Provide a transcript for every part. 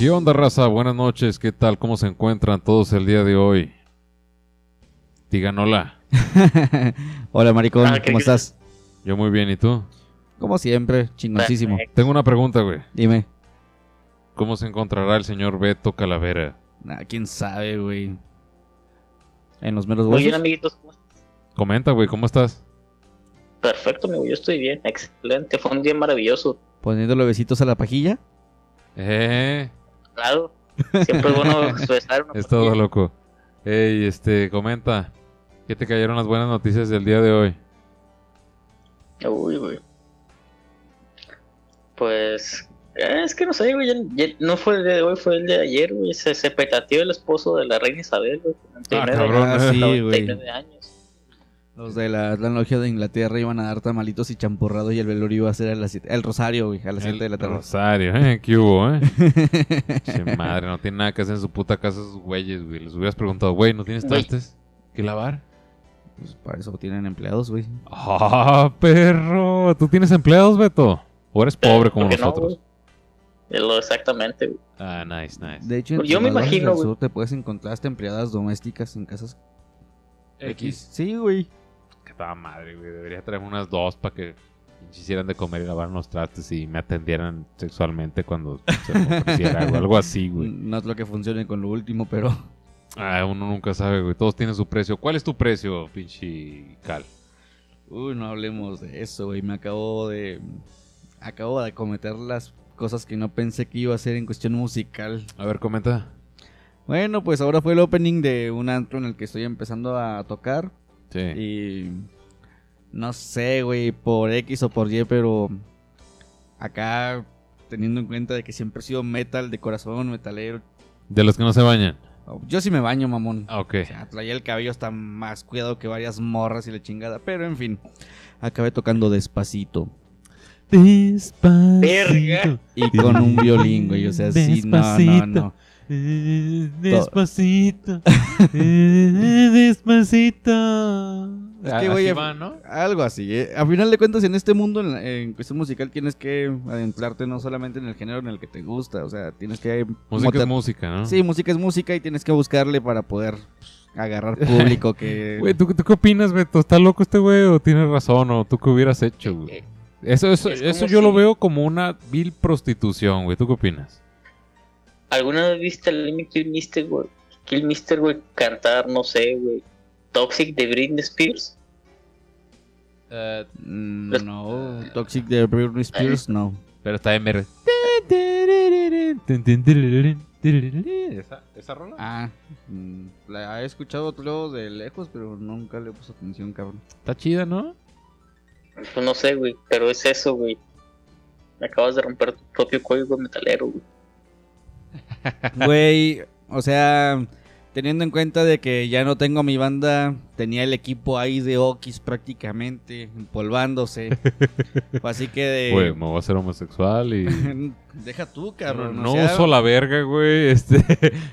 ¿Y qué onda, raza? Buenas noches, ¿qué tal? ¿Cómo se encuentran todos el día de hoy? Digan hola. Hola, maricón, Ah, ¿qué ¿cómo estás? Yo muy bien, ¿y tú? Como siempre, chingoncísimo. Tengo una pregunta, güey. Dime. ¿Cómo se encontrará el señor Beto Calavera? Ah, quién sabe, güey. En los meros Muy bien, huesos. amiguitos. ¿cómo están? Comenta, güey, ¿cómo estás? Perfecto, amigo. Yo estoy bien. Excelente. Fue un día maravilloso. Poniéndole besitos a la pajilla. Eh, Claro. Siempre es bueno una es todo loco. Ey, este, comenta. ¿Qué te cayeron las buenas noticias del día de hoy? Uy, güey. Pues. eh, Es que no sé, güey. ya- ya no fue el día de hoy, fue el de ayer, güey. Se, se petateó el esposo de la reina Isabel, güey. con 99 cabrón, Ah, sí, güey. 99 años. Los de la, logia de Inglaterra iban a dar tamalitos y champurrado y el velorio iba a ser a las siete- El rosario, güey, a las 7 de la El tarde. Rosario, ¿eh? ¿Qué hubo, eh? Che, madre, no tiene nada que hacer en su puta casa esos güeyes, güey. Les hubieras preguntado, güey, ¿no tienes trastes que lavar? Pues para eso tienen empleados, güey. ¡Ah, perro! ¿Tú tienes empleados, Beto? ¿O eres pobre como ¿Por qué no, nosotros? Es lo exactamente, güey. ah, nice, nice. De hecho, en Yo me imagino, del sur te puedes encontrar hasta empleadas domésticas en casas. X. Sí, güey. Que estaba madre, güey. Debería traerme unas dos para que hicieran de comer y lavaran los trastes y me atendieran sexualmente cuando se me ofreciera algo, algo así, güey. No es lo que funcione con lo último, pero... Ah, uno nunca sabe, güey. Todos tienen su precio. ¿Cuál es tu precio, pinche Cal? Uy, no hablemos de eso, güey. Me acabo de. Acabo de cometer las cosas que no pensé que iba a hacer en cuestión musical. A ver, comenta. Bueno, pues ahora fue el opening de un antro en el que estoy empezando a tocar. Sí. Y. No sé, güey, por X o por Y, pero. Acá, teniendo en cuenta de que siempre he sido metal de corazón, metalero. De los que no se bañan. Yo sí me baño, mamón. Ah, ok. O sea, traía el cabello hasta más cuidado que varias morras y la chingada. Pero en fin, acabé tocando despacito. Despacito. Verga. Y con un violín, güey. O sea, sí, no, no, no. Despacito. Eh, Despacito. Es Ah, que, güey, así a- va, ¿no? Algo así. ¿eh? A final de cuentas, en este mundo, en, la- en cuestión musical, tienes que adentrarte no solamente en el género en el que te gusta. O sea, tienes que. Música es música, ¿no? Sí, música es música y tienes que buscarle para poder agarrar público que. Güey, ¿tú, ¿tú qué opinas, Beto? ¿Está loco este güey o tienes razón? ¿O tú qué hubieras hecho, güey? Eso, eso, Es eso yo lo veo como una vil prostitución, güey. ¿Tú qué opinas? ¿Alguna vez viste al Lemmy Kill Mister, güey? Kill Mister, güey, cantar, no sé, güey. Toxic de Britney Spears? Mm, no, Toxic de Britney Spears, no. Pero está MR. ¿Esa, esa rola? Ah, mm, la he escuchado luego de lejos, pero nunca le puse atención, cabrón. Está chida, ¿no? Pues no sé, güey, pero es eso, güey. Me acabas de romper tu propio código metalero, güey. Güey, o sea, teniendo en cuenta de que ya no tengo mi banda, tenía el equipo ahí de Okis prácticamente empolvándose. Así que de... Güey, me voy a hacer homosexual y... Deja tú, cabrón. no o sea, uso la verga, güey. Este,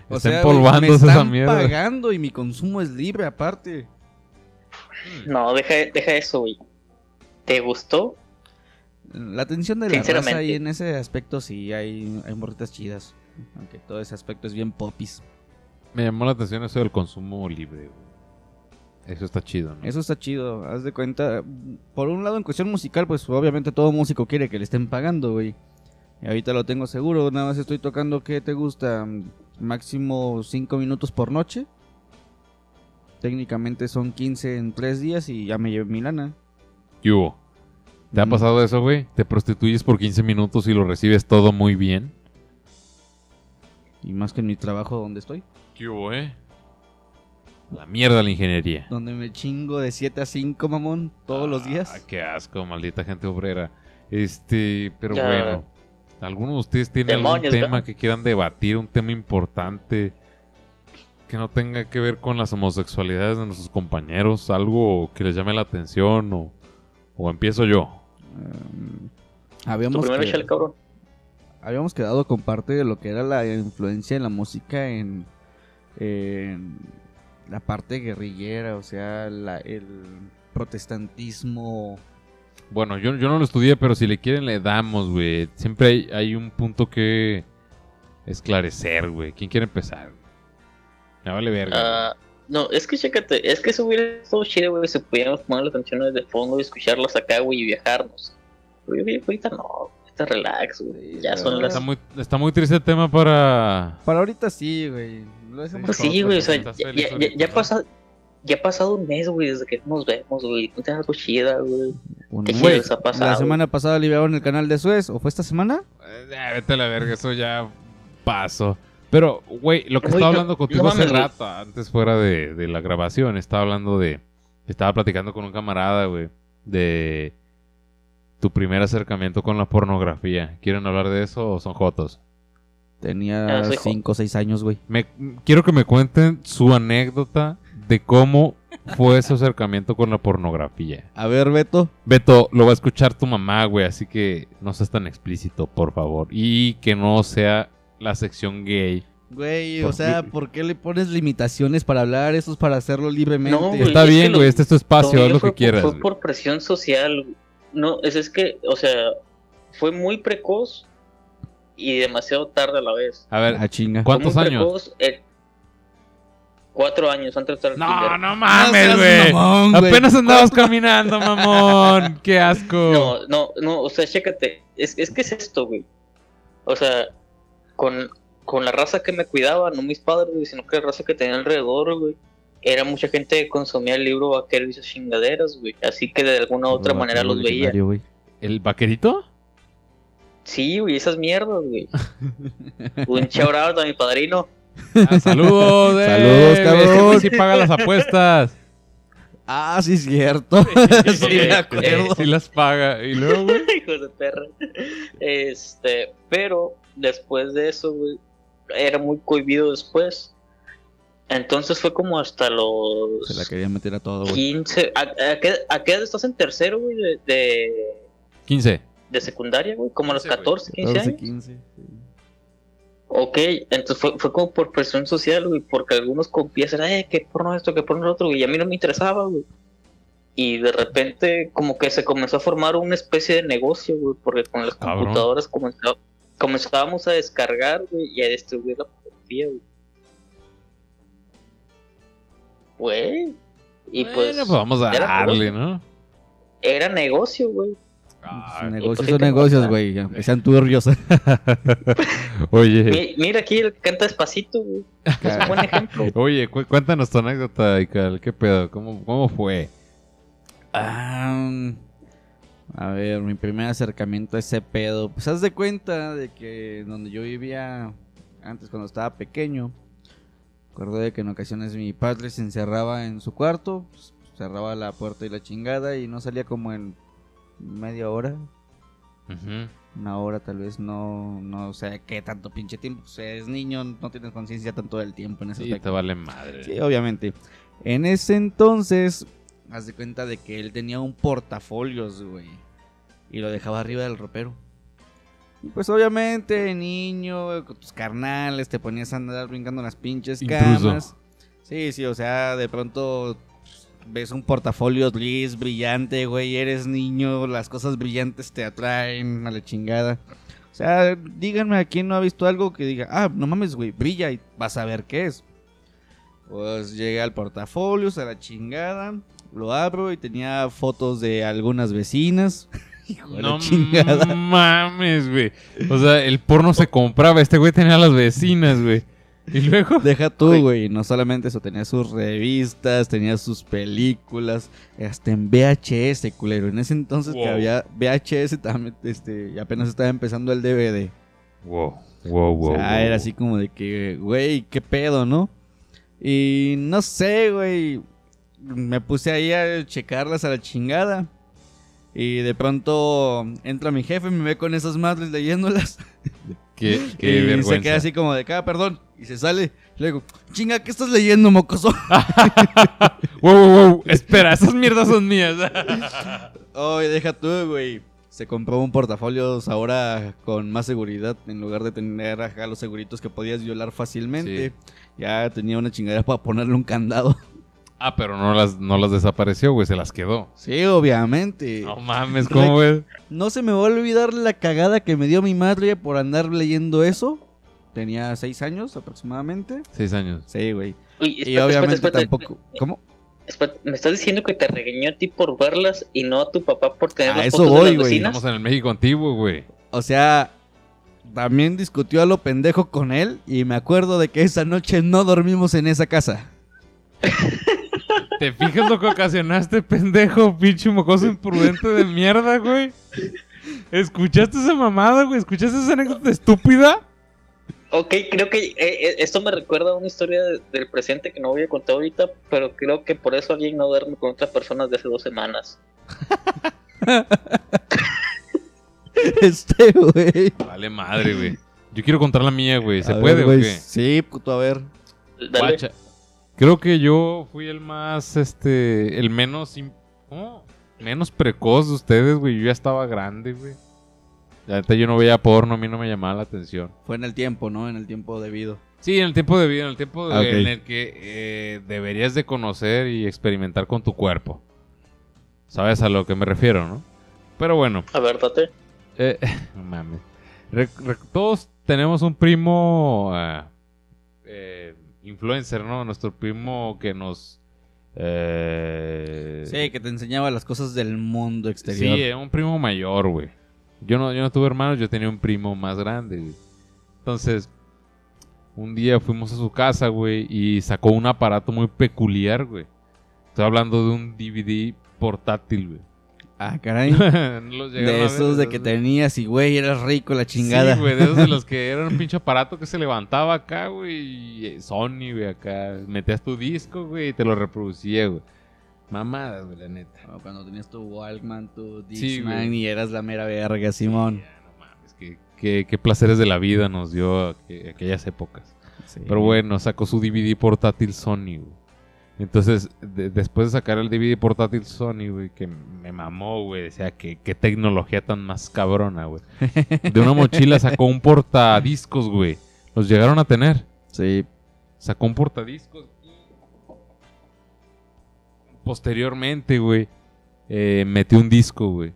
o está sea, me empolvándose están esa mierda. pagando y mi consumo es libre aparte. No, deja, deja eso, güey. ¿Te gustó? La atención de la raza Sinceramente. y en ese aspecto sí hay, hay morritas chidas. Aunque todo ese aspecto es bien popis. Me llamó la atención eso del consumo libre. Eso está chido, ¿no? Eso está chido, haz de cuenta. Por un lado, en cuestión musical, pues obviamente todo músico quiere que le estén pagando, güey. Y ahorita lo tengo seguro, nada más estoy tocando, ¿qué te gusta? Máximo 5 minutos por noche. Técnicamente son 15 en 3 días y ya me llevé mi lana. ¿Qué hubo? ¿Te ha Mm. pasado eso, güey? ¿Te prostituyes por 15 minutos y lo recibes todo muy bien? Y más que en mi trabajo donde estoy. ¿Qué hubo, eh? La mierda la ingeniería. Donde me chingo de 7 a 5, mamón, todos los días. Ah, qué asco, maldita gente obrera. Este, pero Ya. bueno. ¿Alguno de ustedes tiene algún Demonios, tema ¿verdad? que quieran debatir? Un tema importante que no tenga que ver con las homosexualidades de nuestros compañeros. Algo que les llame la atención o, o empiezo yo. Um, Tu habíamos, primero que- échale, cabrón. Habíamos quedado con parte de lo que era la influencia en la música en, en la parte guerrillera, o sea, la- el protestantismo. Bueno, yo, yo no lo estudié, pero si le quieren le damos, güey. Siempre hay, hay un punto que, esclarecer, güey. ¿Quién quiere empezar? Me vale verga. Ah, no, es que chécate, es que eso hubiera estado chido, güey, si pudiéramos poner las canciones de fondo y escucharlas acá, güey, y viajarnos. Güey, güey, ahorita no, ahorita relax, güey. Sí, ya son las... está, muy, está muy triste el tema para... Para ahorita sí, güey. Lo dejamos Pues para sí, güey, o sea, ya, ya, ya, ya ¿no? pasa- ya ha pasado un mes, güey, desde que nos vemos, güey. No te algo chida, güey. Un ¿Qué ha pasado? La semana pasada liberaron el canal de Suez, ¿o fue esta semana? Eh, vete a la verga, eso ya pasó. Pero, güey, lo que estaba no- hablando contigo no hace mames, rato, antes fuera de, de la grabación, estaba hablando de... Estaba platicando con un camarada, güey, de tu primer acercamiento con la pornografía. ¿Quieren hablar de eso o son jotos? Tenía Ah, soy jo- 5 o 6 años, güey. Me, quiero que me cuenten su anécdota de cómo fue ese acercamiento con la pornografía. A ver, Beto. Beto, lo va a escuchar tu mamá, güey, así que no seas tan explícito, por favor. Y que no sea la sección gay. Güey, ¿Por o sea, qué? ¿por qué le pones limitaciones para hablar? Eso es para hacerlo libremente. No, güey. Está es que bien, lo- güey, este es tu espacio, haz lo fue que por- quieras. Fue güey. por presión social. güey. No, es, es que, o sea, fue muy precoz y demasiado tarde a la vez. A ver, Ah, chinga. ¿cuántos años? precoz, eh, cuatro años antes de estar No, no No mames, seas güey. mamón, güey. Apenas andabas caminando, mamón. Qué asco. No, no, no, o sea, chécate, es, es que es esto, güey. O sea, con, con la raza que me cuidaba, no mis padres, güey, sino que la raza que tenía alrededor, güey. Era mucha gente que consumía el libro vaquero y esas chingaderas, güey. Así que de alguna u otra No, manera los veía. ¿El vaquerito? Sí, güey, esas mierdas, güey. Un out a mi padrino. Ah, saludos, eh. Saludos, cabrón. sí paga las apuestas. Ah, sí, es cierto. sí, me acuerdo. Sí las paga. Y luego, güey. Hijos de perra. Este, pero después de eso, güey, era muy cohibido después. Entonces fue como hasta los Se la quería meter a todo, güey. 15. ¿A, a qué, a qué edad estás en tercero, güey? De, de, 15. de secundaria, güey? Como a los 15, güey. 14, 15 14, años. 15. sí. Ok, entonces fue, fue como por presión social, güey, porque algunos compías eran, eh, que porno esto, que porno lo otro, güey, y a mí no me interesaba, güey. Y de repente, como que se comenzó a formar una especie de negocio, güey, porque con las Cabrón. computadoras comenzó- comenzábamos a descargar, güey, y a distribuir la pornografía, güey. Güey. Y Bueno, pues, pues vamos a darle. ¿no? era negocio, güey. Negocios pues sí son negocios, güey. Aunque sean turbios. Oye, Mi- Mira aquí el que canta despacito, güey. Es un buen ejemplo. oye, cu- cuéntanos tu anécdota, Ical. ¿Qué pedo? ¿Cómo, cómo fue? Ah, a ver, mi primer acercamiento a ese pedo. Pues haz de cuenta de que donde yo vivía antes cuando estaba pequeño. Recuerdo de que en ocasiones mi padre se encerraba en su cuarto, pues, cerraba la puerta y la chingada y no salía como en media hora, una hora tal vez, no, no sé qué tanto pinche tiempo. Pues eres niño, no tienes conciencia tanto del tiempo en ese Sí, aspecto. te vale madre. Sí, obviamente. En ese entonces, haz de cuenta de que él tenía un portafolios, güey. Y lo dejaba arriba del ropero. Y pues obviamente, niño, con tus carnales, te ponías a andar brincando en las pinches Intruso. camas. Sí, sí, o sea, de pronto pues, ves un portafolio gris, brillante, güey, eres niño, las cosas brillantes te atraen a la chingada. O sea, díganme a quién no ha visto algo que diga, ah, no mames, güey, brilla y vas a ver qué es. Pues llegué al portafolio, a la chingada, lo abro y tenía fotos de algunas vecinas. Hijo No chingada. mames, güey. O sea, el porno se compraba. Este güey tenía a las vecinas, güey. Y luego. Deja tú, Güey. No solamente eso, tenía sus revistas, tenía sus películas, hasta en VHS, culero. En ese entonces que había VHS, también, este, apenas estaba empezando el DVD. Wow, wow, wow. o sea, wow. era así como de que, güey, qué pedo, ¿no? Y no sé, güey. Me puse ahí a checarlas a la chingada. Y de pronto entra mi jefe, me ve con esas madres leyéndolas. Qué, y qué vergüenza. se queda así como de, ah, perdón. Y se sale. Le digo, chinga, ¿qué estás leyendo, mocoso? Wow, wow, wow. Espera, esas mierdas son mías. Oye, deja tú, güey. Se compró un portafolio ahora con más seguridad. En lugar de tener acá los seguritos que podías violar fácilmente. Ya tenía una chingadera para ponerle un candado. Ah, pero no las, no las desapareció, güey. Se las quedó. Sí, obviamente. No mames, ¿cómo ves? No se me va a olvidar la cagada que me dio mi madre por andar leyendo eso. tenía seis años aproximadamente. Seis años. Sí, güey. Uy, Y espérate, obviamente espérate, espérate. tampoco. ¿Cómo? ¿Me estás diciendo que te regañó a ti por verlas y no a tu papá por tener A las eso fotos voy, de las güey. vecinas? Estamos en el México antiguo, güey. O sea, también discutió a lo pendejo con él. Y me acuerdo de que esa noche no dormimos en esa casa. ¿Te fijas lo que ocasionaste, pendejo, pinche mocoso imprudente de mierda, güey? ¿Escuchaste esa mamada, güey? ¿Escuchaste esa anécdota estúpida? Ok, creo que eh, eh, esto me recuerda a una historia de- del presente que no voy a contar ahorita, pero creo que por eso alguien no duerme con otras personas de hace dos semanas. Este, güey. Vale madre, güey. Yo quiero contar la mía, güey. ¿Se A puede ver, o güey. qué? Sí, puto, a ver. Dale. Guacha. Creo que yo fui el más, este, el menos, ¿cómo? Menos precoz de ustedes, güey. Yo ya estaba grande, güey. La neta, yo no veía porno, a mí no me llamaba la atención. Fue en el tiempo, ¿no? En el tiempo debido. Sí, en el tiempo de vida, en el tiempo de- Ah, ok. en el que eh, deberías de conocer y experimentar con tu cuerpo. ¿Sabes a lo que me refiero, no? Pero bueno, A ver, date. eh, no mames. Re- re- todos tenemos un primo ah, eh, influencer, ¿no? Nuestro primo que nos... eh, Sí, que te enseñaba las cosas del mundo Sí, exterior. eh, un primo mayor, güey. Yo no, yo no tuve hermanos, yo tenía un primo más grande, güey. Entonces, un día fuimos a su casa, güey, y sacó un aparato muy peculiar, güey. Estoy hablando de un DVD portátil, güey. Ah, caray. ¿No los llegaron a de esos de que tenías y, güey, eras rico la chingada. Sí, güey, de esos de los que era un pinche aparato que se levantaba acá, güey, eh, Sony, güey, acá. Metías tu disco, güey, y te lo reproducía, güey. Mamadas, güey, la neta. Cuando tenías tu Walkman, tu Sí, Dixman güey. y eras la mera verga, Simón. Ya, no mames, qué, qué- qué placeres de la vida nos dio aqu- aquellas épocas. Sí. Pero bueno, sacó su DVD portátil Sony, güey. Entonces, de- después de sacar el DVD portátil Sony, güey, que me mamó, güey, decía que qué tecnología tan más cabrona, güey. De una mochila sacó un portadiscos, güey. Los llegaron a tener. Sí. Sacó un portadiscos y posteriormente, güey, eh, metió un disco, güey.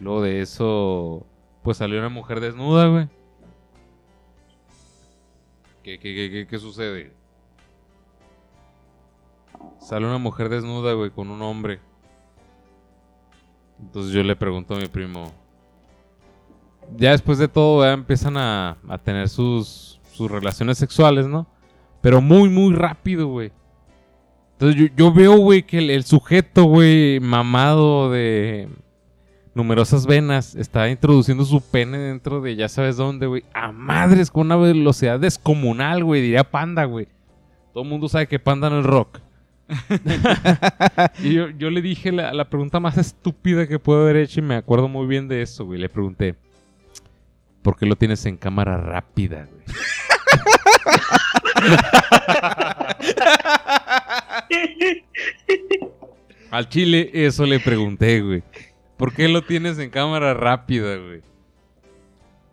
Luego de eso, pues salió una mujer desnuda, güey. ¿Qué, qué, qué, qué, qué sucede? Sale una mujer desnuda, güey, con un hombre. Entonces yo le pregunto a mi primo. Ya después de todo, ya empiezan a, a tener sus, sus relaciones sexuales, ¿no? Pero muy, muy rápido, güey. Entonces yo, yo veo, güey, que el, el sujeto, güey, mamado de numerosas venas, está introduciendo su pene dentro de ya sabes dónde, güey. A madres, con una velocidad descomunal, güey, diría panda, güey. Todo el mundo sabe que panda no es rock. y yo, yo le dije la, la pregunta más estúpida que puedo haber hecho y me acuerdo muy bien de eso, güey. Le pregunté, ¿por qué lo tienes en cámara rápida, güey? Al chile, eso le pregunté, güey. ¿Por qué lo tienes en cámara rápida, güey?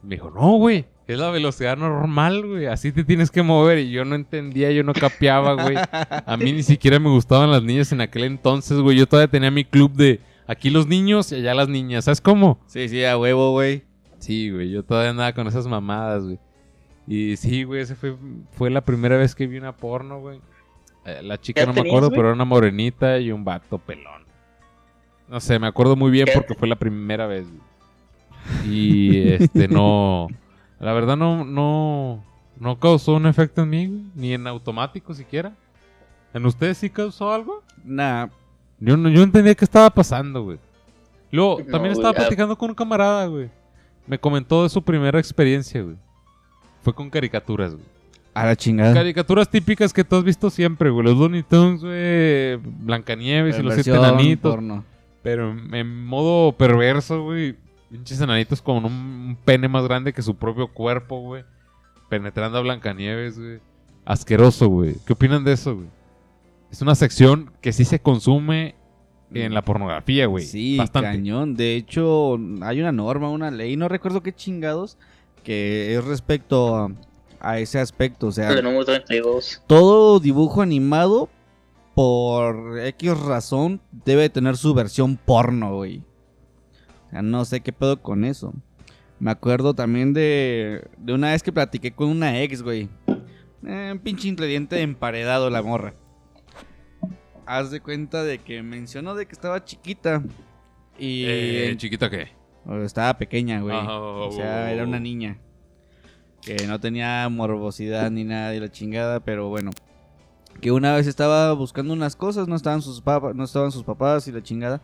Me dijo, no, güey. Es la velocidad normal, güey. Así te tienes que mover. Y yo no entendía, yo no capeaba, güey. A mí ni siquiera me gustaban las niñas en aquel entonces, güey. Yo todavía tenía mi club de aquí los niños y allá las niñas. ¿Sabes cómo? Sí, sí, a huevo, güey. Sí, güey. Yo todavía andaba con esas mamadas, güey. Y sí, güey. Esa fue, fue la primera vez que vi una porno, güey. Eh, la chica ¿Qué no me acuerdo, pero era una morenita y un vato pelón. No sé, me acuerdo muy bien ¿Qué? porque fue la primera vez. güey. Y este no. La verdad no, no, no causó un efecto en mí, ni en automático siquiera. ¿En ustedes sí causó algo? Nah, Yo no, yo entendía qué estaba pasando, güey. Luego, No, también estaba platicando con un camarada, güey. Me comentó de su primera experiencia, güey. Fue con caricaturas, güey. a la chingada. Caricaturas típicas que tú has visto siempre, güey. Los Looney Tunes, güey. Blancanieves y los siete enanitos. porno. Pero en modo perverso, güey. Pinches enanitos con un, un pene más grande que su propio cuerpo, güey. Penetrando a Blancanieves, güey. Asqueroso, güey. ¿Qué opinan de eso, güey? Es una sección que sí se consume en la pornografía, güey. Sí, Bastante. cañón. De hecho, hay una norma, una ley, no recuerdo qué chingados, que es respecto a, a ese aspecto. O sea, El número 32. todo dibujo animado, por X razón, debe tener su versión porno, güey. No sé qué pedo con eso. Me acuerdo también de, de una vez que platiqué con una ex, güey. Eh, un pinche ingrediente emparedado la morra. Haz de cuenta de que mencionó de que estaba chiquita. Y Eh, ¿Chiquita qué? estaba pequeña, güey. O sea, era una niña. Que no tenía morbosidad ni nada de la chingada, pero bueno. Que una vez estaba buscando unas cosas, no estaban sus papás, no estaban sus papás y la chingada.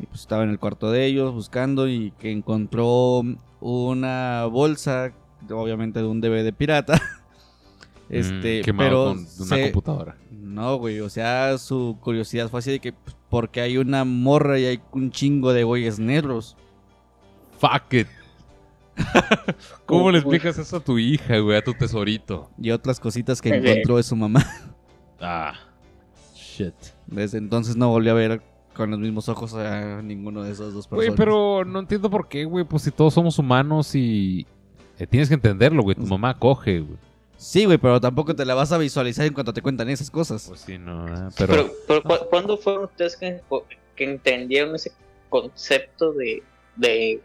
Y pues estaba en el cuarto de ellos buscando y que encontró una bolsa, obviamente de un DVD pirata. Este, Mm, quemado pero con una se- computadora. no, güey, o sea, su curiosidad fue así de que pues, porque hay una morra y hay un chingo de güeyes negros. Fuck it. ¿Cómo le Uy. explicas eso a tu hija, güey? A tu tesorito. Y otras cositas que Ok. encontró de su mamá. Ah. Shit. Desde entonces no volvió a ver con los mismos ojos a ninguno de esos dos personas. Güey, pero no entiendo por qué, güey. Pues si todos somos humanos y... eh, tienes que entenderlo, güey. Tu mamá coge, güey. Sí, güey, pero tampoco te la vas a visualizar en cuanto te cuentan esas cosas. Pues sí, no, eh, pero... Pero, pero, ¿cu- ¿cuándo fueron ustedes que, que entendieron ese concepto de, de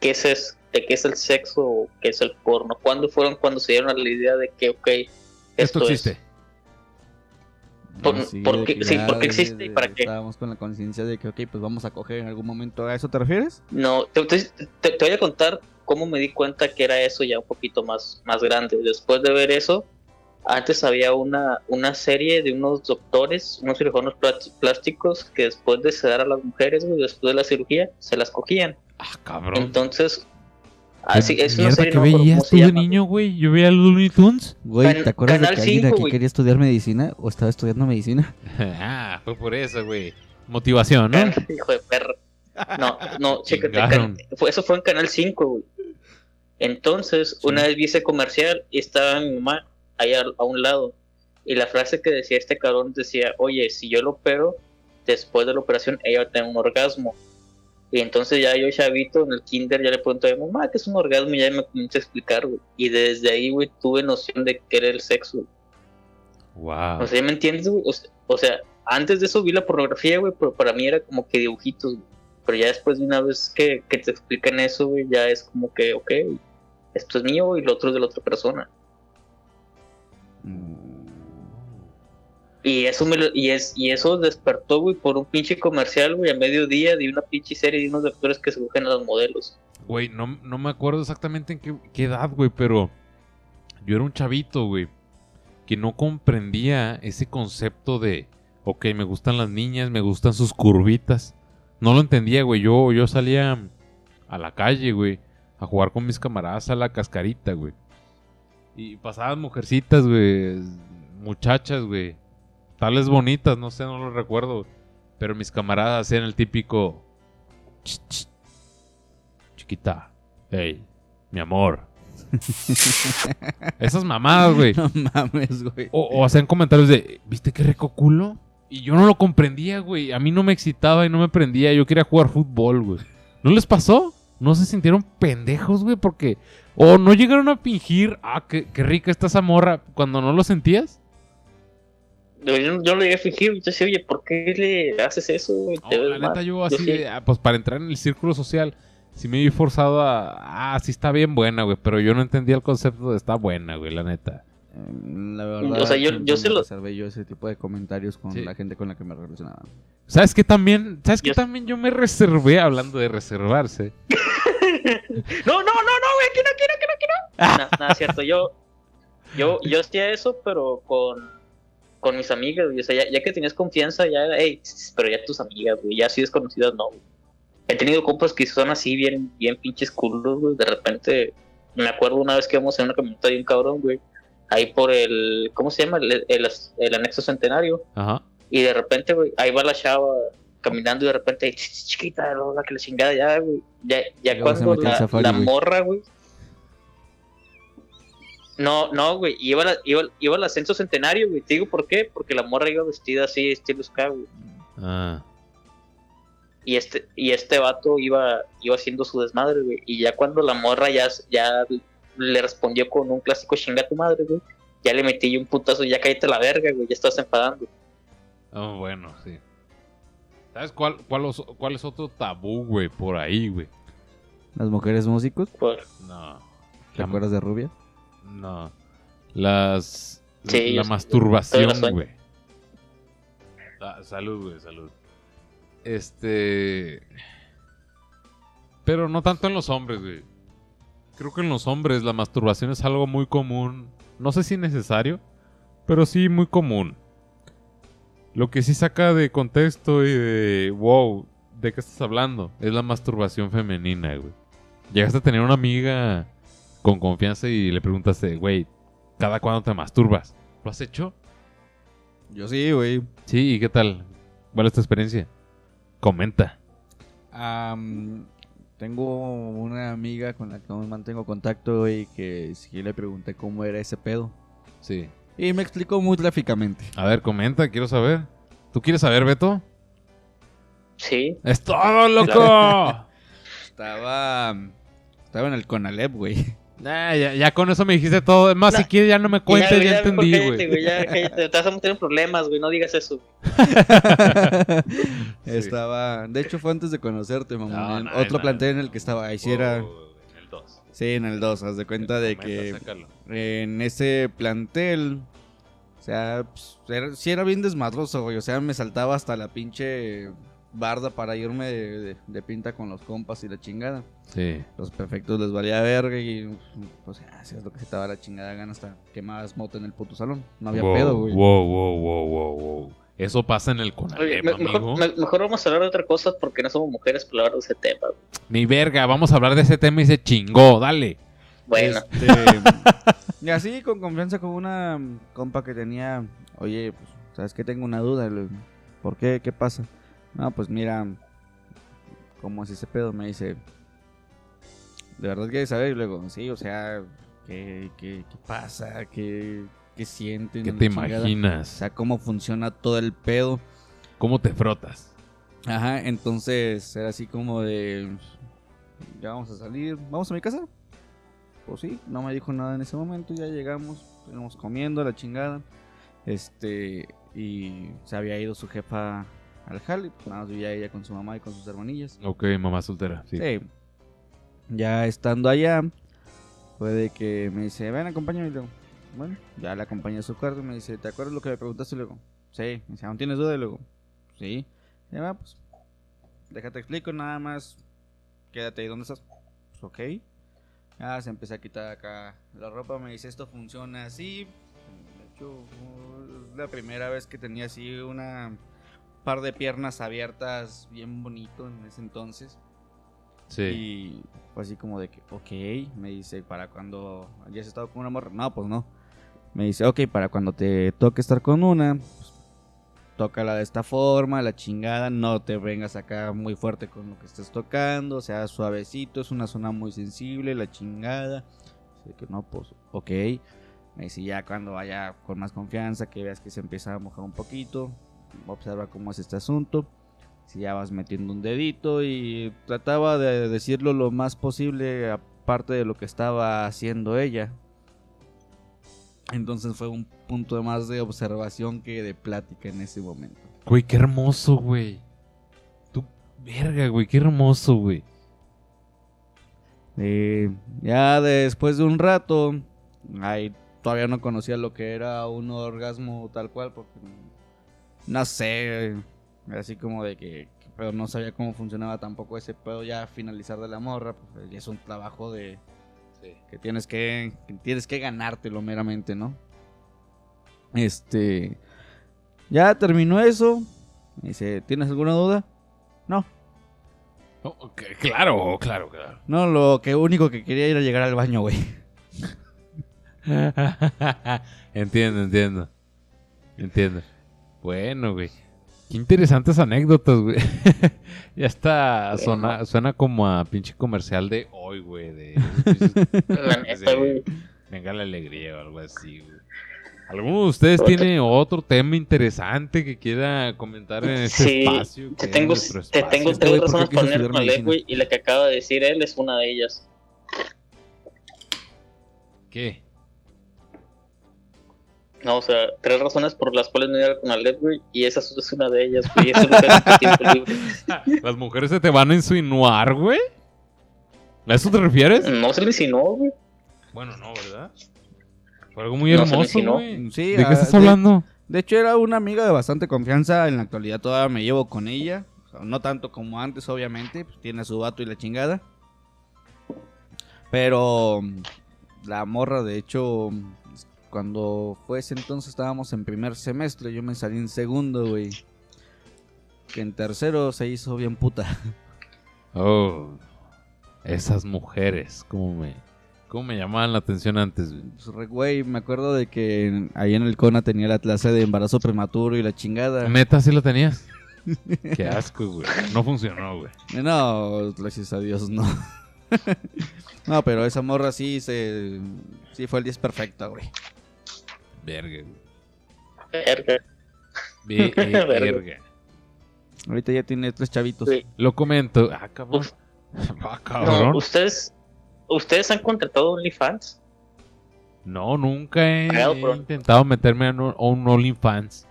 qué es, es- de qué es el sexo o qué es el porno? ¿Cuándo fueron cuando se dieron a la idea de que, ok, Esto esto, existe. es? Por- Sí, por de qué- que sí, ya ¿por qué desde- existe y para qué? Estábamos con la conciencia de que, ok, pues vamos a coger en algún momento. ¿A eso te refieres? No, te, te- te- voy a contar cómo me di cuenta que era eso ya un poquito más, más grande. Después de ver eso, antes había una, una serie de unos doctores, unos cirujanos plás- plásticos que después de sedar a las mujeres, después de la cirugía, se las cogían. Ah, cabrón. Entonces, así ¿Qué es una serie que no veías tú de niño, güey? Yo veía los Looney Tunes. Güey, ¿te acuerdas de Canal que alguien 5, aquí quería estudiar medicina o estaba estudiando medicina? ah, fue por eso, güey. Motivación, ¿no? Hijo de perro. No, no, chécate, eso fue en Canal 5, güey. Entonces, una vez vi ese comercial y estaba mi mamá ahí a, a un lado. Y la frase que decía este cabrón decía, oye, si yo lo opero, después de la operación ella va a tener un orgasmo. Y entonces ya yo, chavito, en el kinder, ya le pregunté a mi mamá, ¿qué es un orgasmo? Y ya me comenzó a explicar, güey. Y desde ahí, güey, tuve noción de qué era el sexo. Wow. O sea, ¿ya ¿me entiendes, güey? O sea, antes de eso vi la pornografía, güey, pero para mí era como que dibujitos, güey. Pero ya después de una vez que, que te explican eso, güey, ya es como que, ok, esto es mío y lo otro es de la otra persona. Y eso me y es y eso despertó, güey, por un pinche comercial, güey, a mediodía de una pinche serie de unos actores que se cogen a los modelos. Güey, no, no me acuerdo exactamente en qué, qué edad, güey, pero yo era un chavito, güey, que no comprendía ese concepto de, ok, me gustan las niñas, me gustan sus curvitas. No lo entendía, güey. Yo, yo salía a la calle, güey, a jugar con mis camaradas a la cascarita, güey. Y pasaban mujercitas, güey, muchachas, güey. Tales bonitas, no sé, no lo recuerdo. Pero mis camaradas hacían el típico... "Ch, ch, Chiquita, hey, mi amor. Esas mamadas, güey. No mames, güey. O, o hacían comentarios de, ¿viste qué rico culo? Y yo no lo comprendía, güey. A mí no me excitaba y no me prendía. Yo quería jugar fútbol, güey. ¿No les pasó? ¿No se sintieron pendejos, güey? Porque... O no llegaron a fingir, ah, qué, qué rica está esa morra, cuando no lo sentías. Yo, yo no lo llegué a fingir, yo decía, oye, ¿por qué le haces eso? No, la neta, mal". yo así, sí. de, ah, pues para entrar en el círculo social, sí me vi forzado a... Ah, sí está bien buena, güey. Pero yo no entendía el concepto de está buena, güey, la neta. Eh, La verdad, O sea, yo- yo se lo- reservé yo ese tipo de comentarios con Sí. la gente con la que me relacionaba. ¿Sabes qué también? ¿Sabes qué Yo- también yo me reservé hablando de reservarse? No, no, no, no, güey, aquí no, aquí no, aquí no, aquí no. No, nada, es cierto. Yo, yo, yo hacía eso, pero con, con mis amigas, güey. O sea, ya, ya que tenías confianza, ya, hey, pero ya tus amigas, güey, ya así desconocidas, no, güey. He tenido compas que son así, bien, bien pinches culos, güey. De repente, me acuerdo una vez que íbamos en una camioneta de un cabrón, güey. Ahí por el, ¿cómo se llama? El, el, el anexo centenario. Ajá. Y de repente, güey, ahí va la chava caminando y de repente, "Ch, ch, chiquita, la que la chingada, ya, güey. Ya, ya cuando la, safari, la morra, güey. No, no, güey, iba, la- iba, iba al ascenso centenario, güey. Te digo por qué, porque la morra iba vestida así, estilo ska, güey. Ah. Y este, y este vato iba, iba haciendo su desmadre, güey. Y ya cuando la morra ya, ya le respondió con un clásico chinga a tu madre, güey. Ya le metí un putazo, ya cállate la verga, güey, ya estás enfadando. Oh, bueno, sí. ¿Sabes cuál, cuál, os- cuál es otro tabú, güey, por ahí, güey? Las mujeres músicos. Por... No. ¿Te acuerdas de Rubia? No. Las. Sí, la masturbación, güey. Ah, salud, güey, salud. Este. Pero no tanto en los hombres, güey. Creo que en los hombres la masturbación es algo muy común. No sé si necesario, pero sí muy común. Lo que sí saca de contexto y de. Wow, ¿de qué estás hablando? Es la masturbación femenina, güey. Llegaste a tener una amiga con confianza y le preguntaste, güey, ¿cada cuándo te masturbas? ¿Lo has hecho? Yo sí, güey. Sí, ¿y qué tal? ¿Cuál es tu experiencia? Comenta. Am, tengo una amiga con la que aún mantengo contacto y que sí le pregunté cómo era ese pedo. Sí. Y me explicó muy gráficamente. A ver, comenta, quiero saber. ¿Tú quieres saber, Beto? Sí. ¡Es todo, loco! Estaba. Estaba en el Conalep, güey. Ah, ya, ya con eso me dijiste todo. Es más, si quieres ya no me cuentes, ya, entendí, güey. Ya, cállate, te vas a meter en problemas, güey. No digas eso. Estaba. De hecho, fue antes de conocerte, mamá. No, en no, otro no. plantel en el que estaba. Ahí sí era. Oh, en el 2. Sí, en el 2. Haz de cuenta de que. Sácalo. en ese plantel. O sea, pues, era, sí era bien desmadroso, güey. O sea, me saltaba hasta la pinche barda para irme de, de- de pinta con los compas y la chingada. Sí. Los perfectos les valía verga y, pues, hacías lo que se te daba la chingada gana hasta quemabas moto en el puto salón. No había wow, pedo, güey. Wow, wow, wow, wow, wow. Eso pasa en el Oye, Conalep, me- amigo. mejor, me- mejor vamos a hablar de otra cosa porque no somos mujeres para hablar de ese tema. güey. Ni verga, vamos a hablar de ese tema y se chingó, dale. Bueno, Este, y así, con confianza, con una compa que tenía, oye, pues, ¿sabes que Tengo una duda. ¿Por qué? ¿Qué pasa? No, pues mira, ¿cómo es ese pedo? Me dice, ¿de verdad quieres saber? Y luego, sí, o sea, ¿qué, qué, qué pasa? ¿Qué, qué sienten? ¿Qué te chingada. O imaginas? sea, ¿cómo funciona todo el pedo? ¿Cómo te frotas? Ajá, entonces era así como de. Ya vamos a salir. ¿Vamos a mi casa? Pues sí, no me dijo nada en ese momento. Ya llegamos, estuvimos comiendo la chingada. Este. Y se había ido su jefa al jale. Pues nada más vivía ella con su mamá y con sus hermanillas. Ok, mamá soltera. Sí. Sí. Ya estando allá, fue de que me dice, ven, acompáñame. Y luego, bueno, ya la acompañé a su cuarto. Y me dice, ¿te acuerdas lo que me preguntaste? Y luego, sí. Me dice, ¿aún tienes duda? Y luego, sí. Y va, pues, déjate explico, nada más. Quédate ahí donde estás. Pues, ok. Ya se empieza a quitar acá la ropa. Me dice, esto funciona así. De hecho, es la primera vez que tenía así una par de piernas abiertas bien bonito en ese entonces. Sí. Y fue así como de que, ok, me dice, ¿para cuando hayas estado con una morra? No, pues no. Me dice, ok, para cuando te toque estar con una, pues, tócala de esta forma, la chingada, no te vengas acá muy fuerte con lo que estés tocando, o sea, suavecito, es una zona muy sensible, la chingada. Así que no, pues, ok. Me dice, ya cuando vaya con más confianza, que veas que se empieza a mojar un poquito, observa cómo es este asunto si ya vas metiendo un dedito y trataba de decirlo lo más posible aparte de lo que estaba haciendo ella. Entonces fue un punto más de observación que de plática en ese momento. Güey, qué hermoso, güey. Tú, verga, güey, qué hermoso, güey. Eh, ya después de un rato, ay, todavía no conocía lo que era un orgasmo tal cual porque no sé, así como de que, pero no sabía cómo funcionaba tampoco ese pedo ya finalizar de la morra, pues ya es un trabajo de que tienes que, que tienes que ganártelo meramente, ¿no? Este, ya terminó eso. Me dice, ¿tienes alguna duda? No, Oh, ok, claro, claro, claro. no, lo que único que quería era llegar al baño, güey. entiendo, entiendo. Entiendo. Bueno, güey. Qué interesantes anécdotas, güey. ya está, suena, suena como a pinche comercial de hoy, güey. De güey. Venga la alegría o algo así, güey. ¿Alguno de ustedes tiene otro tema interesante que quiera comentar en este Sí, espacio? Te tengo, es te tengo tres ¿por qué razones para poner medicina? güey, y la que acaba de decir él es una de ellas. ¿Qué? No, o sea, tres razones por las cuales no ir con Alep, güey, y esa es una de ellas, güey. Eso tiempo libre. ¿Las mujeres se te van a insinuar, güey? ¿A eso te refieres? No se le insinuó, güey. Bueno, no, ¿verdad? Fue algo muy No se me hermoso, insinuó. güey. Sí, ¿De ah, qué estás de- hablando? De hecho, era una amiga de bastante confianza. En la actualidad todavía me llevo con ella. O sea, no tanto como antes, obviamente. pues, tiene a su vato y la chingada. Pero la morra, de hecho, cuando fue ese entonces estábamos en primer semestre. Yo me salí en segundo, güey. Que en tercero se hizo bien puta. Oh, esas mujeres, ¿cómo me, cómo me llamaban la atención antes? güey? Pues, güey, me acuerdo de que ahí en el CONA tenía la clase de embarazo prematuro y la chingada. ¿Neta sí lo tenías? Qué asco, güey. No funcionó, güey. No, gracias a Dios, no. no, pero esa morra sí se. Sí fue el 10 perfecta, güey. Verga, eh, Verga. verga. Ahorita ya tiene tres chavitos. Sí. Lo comento. Ah, cabrón. Uf. Ah, No, cabrón. ustedes, ustedes han contratado OnlyFans. No, nunca he, por- intentado meterme a un, OnlyFans.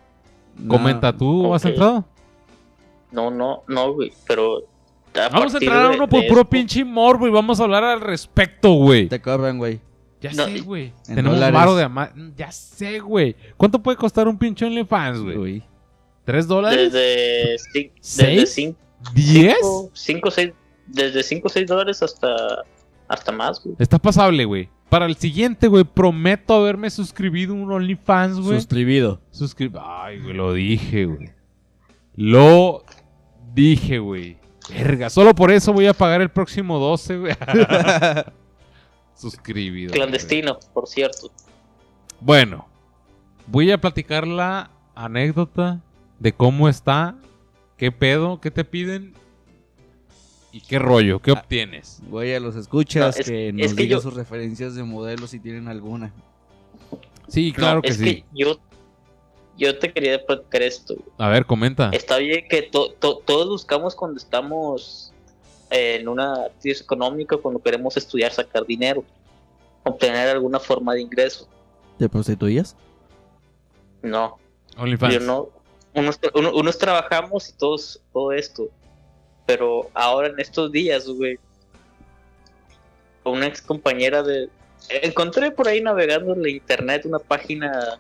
No. Comenta, ¿tú has entrado? No, no, no, güey. Pero. Vamos a entrar a de- uno por de puro esto- pinche morbo y vamos a hablar al respecto, güey. Te cobran, güey. Ya No, sé, güey. en Tenemos dólares. varo de ama- Ya sé, güey. ¿Cuánto puede costar un pinche OnlyFans, güey? Uy. ¿Tres dólares? Desde. ¿Seis? Desde cinco, ¿Diez? cinco, seis. Desde 5 o 6 dólares hasta. Hasta más, güey. Está pasable, güey. Para el siguiente, güey, prometo haberme suscribido a un OnlyFans, güey. Suscribido. Suscri- Ay, güey, lo dije, güey. Lo dije, güey. Verga, solo por eso voy a pagar el próximo 12, güey. Suscribido. güey. Clandestino, por cierto. Bueno, voy a platicar la anécdota de cómo está, qué pedo, qué te piden y qué rollo, qué obtienes. Güey, a los escuchas No, es- que es nos que digan yo- sus referencias de modelos si tienen alguna. Sí, claro No, que es sí. que yo. Yo te quería platicar esto. A ver, comenta. Está bien que to- to- todos buscamos cuando estamos en una crisis económica, cuando queremos estudiar, sacar dinero, obtener alguna forma de ingreso. ¿Te prostituías? No, OnlyFans. yo no. Unos, uno- unos trabajamos y todos, todo esto. Pero ahora en estos días, güey, una ex compañera de. Encontré por ahí navegando en la internet una página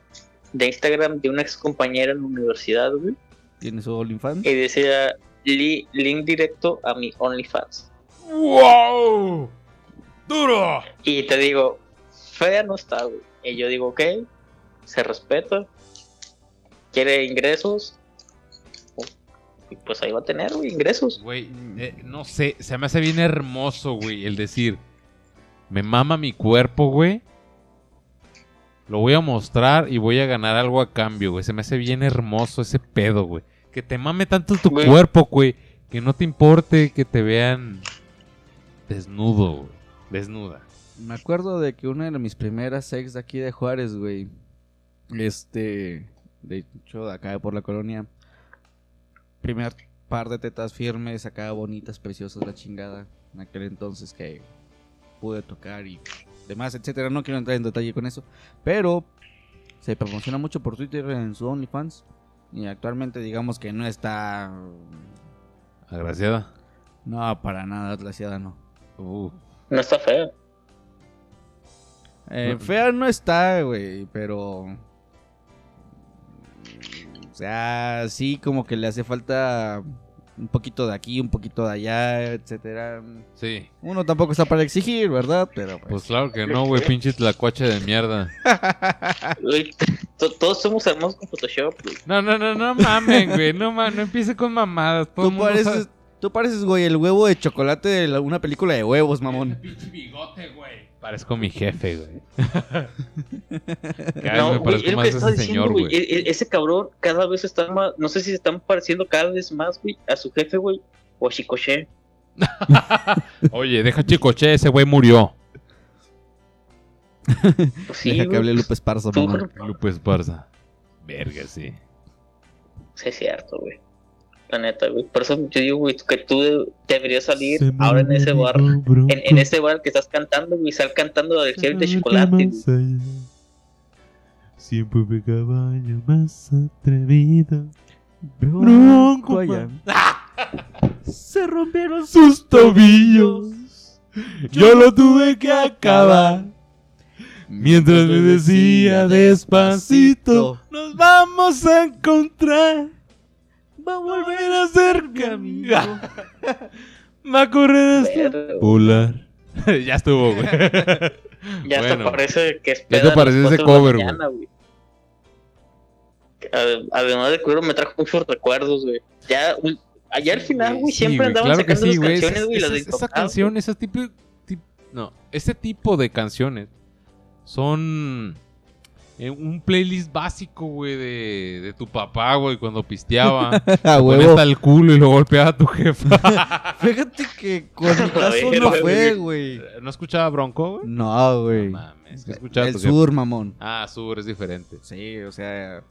de Instagram de una ex compañera en la universidad, güey. ¿Tienes su OnlyFans? y decía li- link directo a mi OnlyFans. ¡Wow! ¡Duro! Y te digo, fea no está, güey. Y yo digo, ok, se respeta. Quiere ingresos. Y pues ahí va a tener, güey, ingresos. Güey, eh, no sé, se me hace bien hermoso, güey, el decir, me mama mi cuerpo, güey. Lo voy a mostrar y voy a ganar algo a cambio, güey. Se me hace bien hermoso ese pedo, güey. Que te mame tanto tu Güey. cuerpo, güey. Que no te importe que te vean desnudo, güey. Desnuda. Me acuerdo de que una de mis primeras ex de aquí de Juárez, güey. Este. De hecho, de acá por la colonia. Primer par de tetas firmes, acá bonitas, preciosas, la chingada. En aquel entonces que pude tocar y demás, etcétera. No quiero entrar en detalle con eso. Pero se promociona mucho por Twitter en su OnlyFans. Y actualmente, digamos que no está. Agraciada. No, para nada, glaciada, no. Uh, No está fea. Eh, No. fea no está, güey, pero. O sea, sí, como que le hace falta un poquito de aquí, un poquito de allá, etcétera. sí. Uno tampoco está para exigir, ¿verdad? Pero Pues pues. claro que no, güey. Pinche tlacuache de mierda. Todos somos hermosos con Photoshop, güey. No, no, no, no mamen, güey. No, ma- no empiece con mamadas. Todo tú sabe- pareces, tú pareces, güey, el huevo de chocolate de la- una película de huevos, mamón. Pinche bigote, güey. Parezco mi jefe, güey. Cada vez No, me güey, parezco más que a estaba ese diciendo, señor, güey. güey. E- Ese cabrón cada vez está más. No sé si se están pareciendo cada vez más, güey, a su jefe, güey. O a Chicoche. Oye, deja chicoche, ese güey murió. Pues sí, Deja que hable Lupe Esparza, mamón. Lupe Esparza. Verga, sí. Sí, es cierto, güey. La neta, güey. Por eso yo digo, güey, que tú de- deberías salir ahora en ese bar. En, en ese bar que estás cantando, güey. Sal cantando del gel de chocolate, güey. Siempre me caballo más atrevido. Bronco allá. Se rompieron Sus tobillos. Yo lo tuve que acabar. Mientras le decía despacito, nos vamos a encontrar. Va a volver a ser camino. Va a correr hasta polar. ya estuvo, güey. Ya Bueno. hasta parece que es Ya te parece ese cover, güey. mañana, güey. Ade- Además de cuero me trajo muchos recuerdos, güey. Ya, allá al final, güey, Sí, siempre andaban claro sacando sí, canciones, Esa- güey, las esa- de Esa canción, ese tipo, tip- no, ese tipo de canciones son eh, un playlist básico, güey, de, de tu papá, güey, cuando pisteaba. A huevo. hasta el culo y lo golpeaba a tu jefa. Fíjate que con mi caso no fue, güey. ¿No escuchaba Bronco, güey? No, güey. No mames, ¿qué escuchaba El tu jefa? sur, mamón. Ah, sur es diferente. Sí, o sea,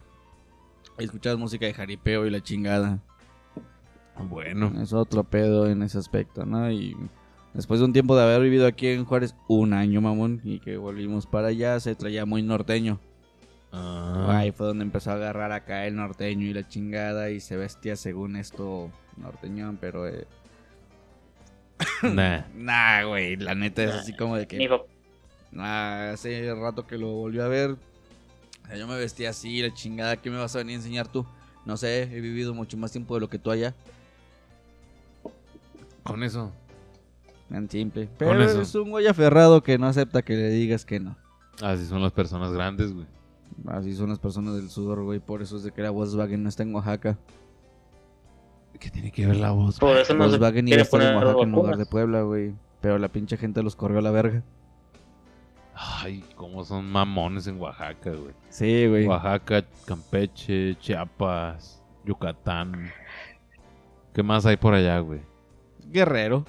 escuchas música de jaripeo y la chingada. Bueno. Es otro pedo en ese aspecto, ¿no? Y después de un tiempo de haber vivido aquí en Juárez, un año, mamón, y que volvimos para allá, se traía muy norteño. Ah, Ahí fue donde empezó a agarrar acá el norteño y la chingada y se vestía según esto norteñón, pero... Eh, nah. nah, güey, la neta es así como de Mi que... papá, Nah, hace rato que lo volvió a ver. O sea, yo me vestía así, la chingada, ¿qué me vas a venir a enseñar tú? No sé, he vivido mucho más tiempo de lo que tú allá. Con eso. Tan simple. Con Pero eso. es un güey aferrado que no acepta que le digas que no. Así son las personas grandes, güey. Así son las personas del sur, güey. Por eso es de que la Volkswagen no está en Oaxaca. ¿Qué tiene que ver la voz? por eso no Volkswagen iba a estar en Oaxaca en lugar de. Puebla, güey. Pero la pinche gente los corrió a la verga. Ay, cómo son mamones en Oaxaca, güey. Sí, güey. Oaxaca, Campeche, Chiapas, Yucatán. ¿Qué más hay por allá, güey? Guerrero.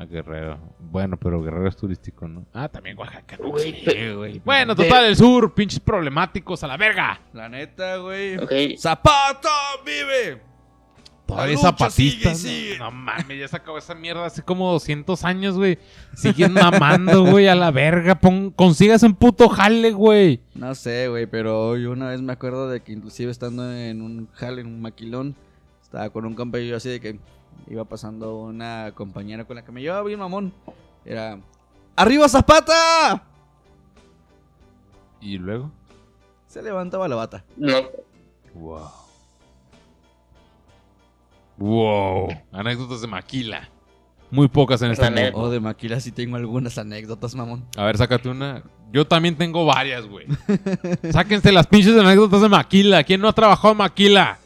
Ah, Guerrero. Bueno, pero Guerrero es turístico, ¿no? Ah, también Oaxaca. no Güey, sé, pe- güey. Bueno, de- total, el sur, pinches problemáticos a la verga. La neta, güey. Ok, ¡Zapata vive! Todavía lucha zapatistas. sigue y sigue. No, no mames, ya se acabó esa mierda hace como 200 años, güey. Siguen mamando, güey, a la verga. Pon, consigas un puto jale, güey. No sé, güey, pero yo una vez me acuerdo de que inclusive estando en un jale, en un maquilón, estaba con un compa y yo así de que iba pasando una compañera con la que me llevaba bien mamón. Era, ¡Arriba Zapata! Y luego. Se levantaba la bata. no, Wow. Wow. Anécdotas de Maquila. Muy pocas en este neta. mundo. Oh, de Maquila sí tengo algunas anécdotas, mamón. A ver, sácate una. Yo también tengo varias, güey. Sáquense las pinches anécdotas de Maquila. ¿Quién no ha trabajado en Maquila?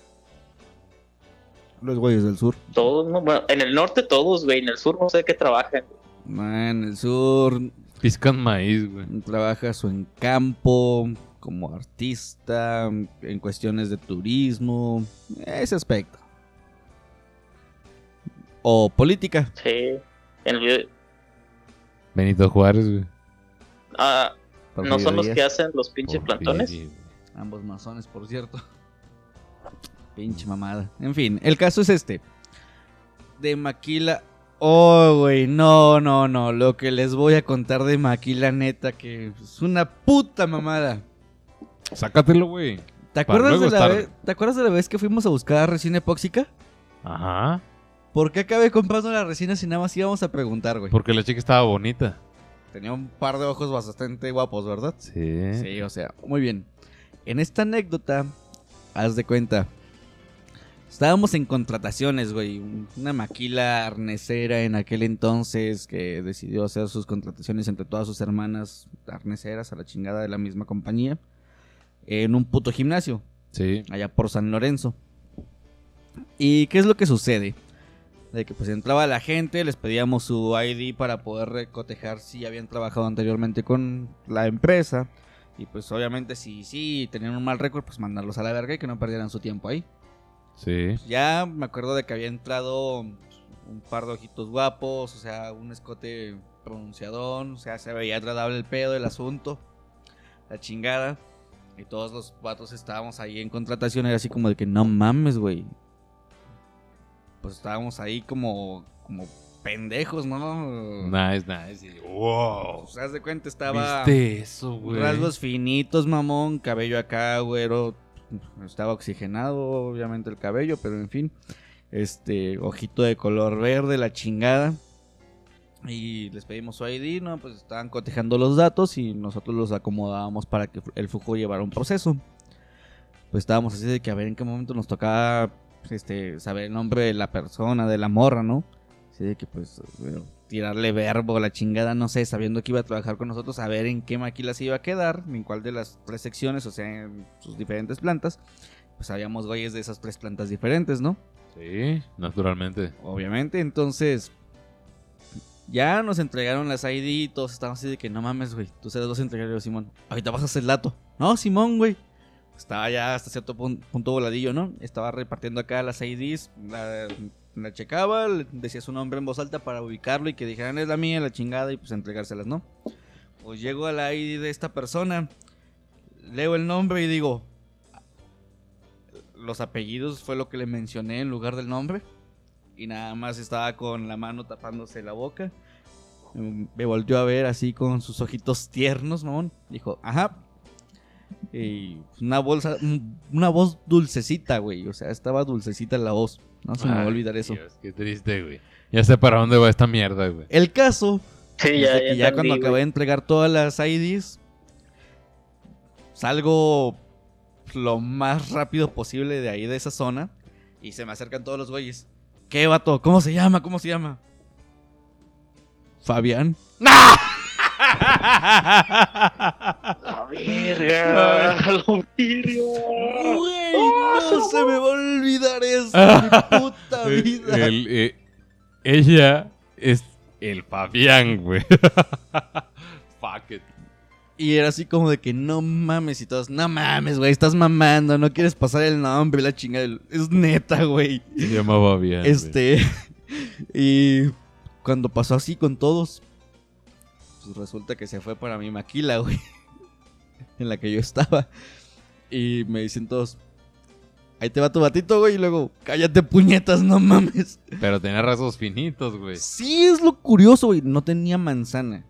Los güeyes del sur. todos, no, bueno, en el norte todos, güey, en el sur no sé de qué trabajan. Man, el sur Piscan maíz, güey. trabajas o en campo, como artista, en cuestiones de turismo, ese aspecto. O política. Sí, en el video- Benito Juárez, güey. Ah, ¿no son los que hacen los pinches plantones? Ambos masones, por cierto. Pinche mamada. En fin, el caso es este. De Maquila. Oh, güey, no, no, no. Lo que les voy a contar de Maquila, neta, que es una puta mamada. Sácatelo, güey. ¿Te acuerdas, de la estar- vez, ¿Te acuerdas de la vez que fuimos a buscar resina epóxica? Ajá. ¿Por qué acabé comprando la resina si nada más íbamos a preguntar, güey? Porque la chica estaba bonita. Tenía un par de ojos bastante guapos, ¿verdad? Sí. Sí, o sea, muy bien. En esta anécdota, haz de cuenta. Estábamos en contrataciones, güey. Una maquila arnesera en aquel entonces que decidió hacer sus contrataciones entre todas sus hermanas arneseras a la chingada de la misma compañía. En un puto gimnasio, Sí. allá por San Lorenzo. ¿Y qué es lo que sucede? De que pues entraba la gente, les pedíamos su ID para poder recotejar si habían trabajado anteriormente con la empresa. Y pues obviamente si sí tenían un mal récord, pues mandarlos a la verga y que no perdieran su tiempo ahí. Sí. Ya me acuerdo de que había entrado un par de ojitos guapos, o sea, un escote pronunciadón, o sea, se veía agradable el pedo, el asunto, la chingada. Y todos los vatos estábamos ahí en contratación, era así como de que no mames, güey. Pues estábamos ahí como, como pendejos, ¿no? Nice, nice. Y- Wow. O sea, haz de cuenta, estaba ¿Viste eso, güey? rasgos finitos, mamón, cabello acá, güero. Estaba oxigenado, obviamente, el cabello, pero en fin. Este, ojito de color verde, la chingada. Y les pedimos su ID, ¿no? Pues estaban cotejando los datos y nosotros los acomodábamos para que el flujo llevara un proceso. Pues estábamos así de que a ver en qué momento nos tocaba este, saber el nombre de la persona, de la morra, ¿no? Así de que pues tirarle verbo, la chingada, no sé, sabiendo que iba a trabajar con nosotros, a ver en qué maquila se iba a quedar, en cuál de las tres secciones, o sea, en sus diferentes plantas. Pues habíamos güeyes de esas tres plantas diferentes, ¿no? Sí, naturalmente. Obviamente, entonces ya nos entregaron las ID y todos estaban así de que no mames, güey. Tú serás dos entregados, Simón. Ahorita vas a hacer el dato. No, Simón, güey. Estaba ya hasta cierto pun- punto voladillo, ¿no? Estaba repartiendo acá las IDs. La, la checaba, decía su nombre en voz alta para ubicarlo y que dijeran es la mía, la chingada y pues entregárselas, ¿no? Pues llego a la ID de esta persona, leo el nombre y digo, los apellidos fue lo que le mencioné en lugar del nombre. Y nada más estaba con la mano tapándose la boca. Mm, Me volvió a ver así con sus ojitos tiernos, mamón. Dijo, ajá. Y una bolsa, un- una voz dulcecita, güey. O sea, estaba dulcecita la voz. No se me va a olvidar eso. Dios, qué triste, güey. Ya sé para dónde va esta mierda, güey. El caso Sí, es ya, de que ya entendí, cuando acabé güey. de entregar todas las IDs, salgo lo más rápido posible de ahí, de esa zona, y se me acercan todos los güeyes. ¿Qué, vato? ¿Cómo se llama? ¿Cómo se llama? Fabián. La verga, la verga. Güey, no se me va a olvidar eso, mi puta Eh, vida. el- eh, ella es el Fabián, güey. Fuck it. Y era así como de que no mames y todos, no mames, güey, estás mamando, no quieres pasar el nombre, la chingada. Es neta, güey. Se llamaba Fabián. güey. Este. y cuando pasó así con todos, pues resulta que se fue para mi maquila, güey. En la que yo estaba. Y me dicen todos, ahí te va tu batito, güey. Y luego, cállate, puñetas, no mames. Pero tenía rasgos finitos, güey. Sí, es lo curioso, güey. No tenía manzana.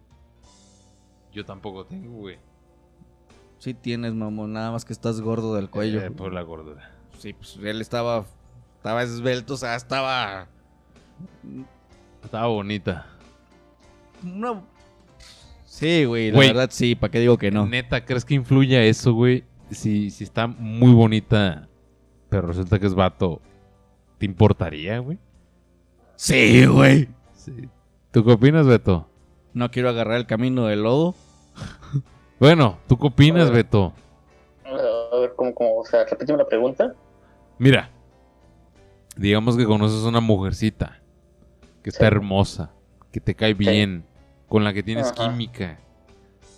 Yo tampoco tengo, güey. Sí tienes, mamón. Nada más que estás gordo del cuello. Eh, por la gordura. Sí, pues él estaba. Estaba esbelto, o sea, estaba. Estaba bonita. Una... Sí, güey, la Güey. verdad sí, ¿para qué digo que no? Neta, ¿crees que influye eso, güey? Si, si está muy bonita, pero resulta que es vato, ¿te importaría, güey? Sí, güey. Sí. ¿Tú qué opinas, Beto? No quiero agarrar el camino del lodo. Bueno, ¿tú qué opinas. Beto? A ver, ¿cómo, cómo? O sea, repíteme la pregunta. Mira, digamos que conoces a una mujercita que está Sí. hermosa, que te cae bien, con la que tienes Ajá. química,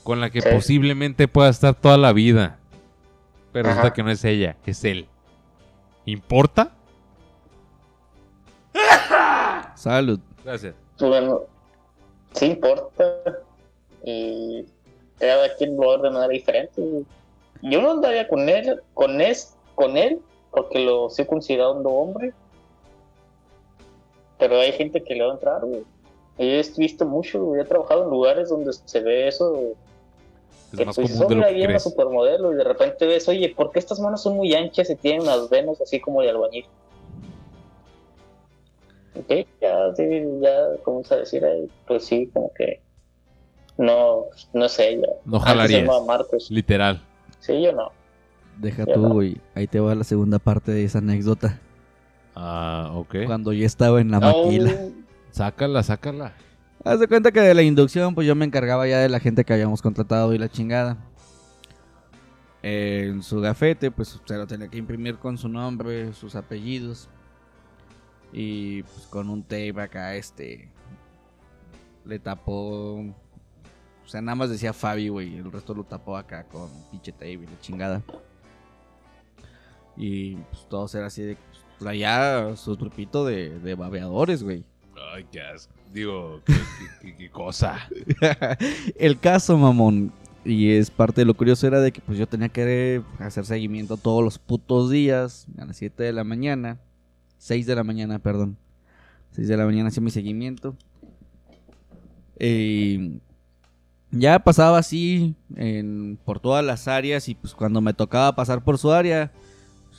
con la que Sí. posiblemente pueda estar toda la vida, pero resulta que no es ella, es él. ¿Importa? Salud. Gracias. Bueno, sí importa. Y cada quien lo va a ver de manera diferente. güey. Yo no andaría con él, con es, con él, porque lo estoy considerando hombre. Pero hay gente que le va a entrar, güey. He visto mucho, güey. He trabajado en lugares donde se ve eso. Es que más pues, común de son lo ahí que una crees. supermodelo y de repente ves, oye, ¿por qué estas manos son muy anchas y tienen las venas así como de albañil? Ok, ya, sí, ya, ¿cómo se decir ahí? Pues sí, como que no, no sé, ya. No jalarías. Marcos. Literal. Sí, yo no. Deja Ya tú, no. güey. Ahí te va la segunda parte de esa anécdota. Ah, ok. Cuando yo estaba en la No, maquila. Sácala, sácala. Haz de cuenta que de la inducción, pues yo me encargaba ya de la gente que habíamos contratado y la chingada. En su gafete, pues se lo tenía que imprimir con su nombre, sus apellidos. Y pues con un tape acá, este. Le tapó. O sea, nada más decía Fabi, güey. El resto lo tapó acá con pinche tape y la chingada. Y pues todos era así de. Pues, su trupito de babeadores, güey. Ay, qué asco. Digo, qué, cosa. el caso, mamón, y es parte de lo curioso era de que pues yo tenía que hacer seguimiento todos los putos días a las 7 de la mañana, 6 de la mañana, perdón. 6 de la mañana hacía mi seguimiento. Y ya pasaba así en, por todas las áreas y pues cuando me tocaba pasar por su área,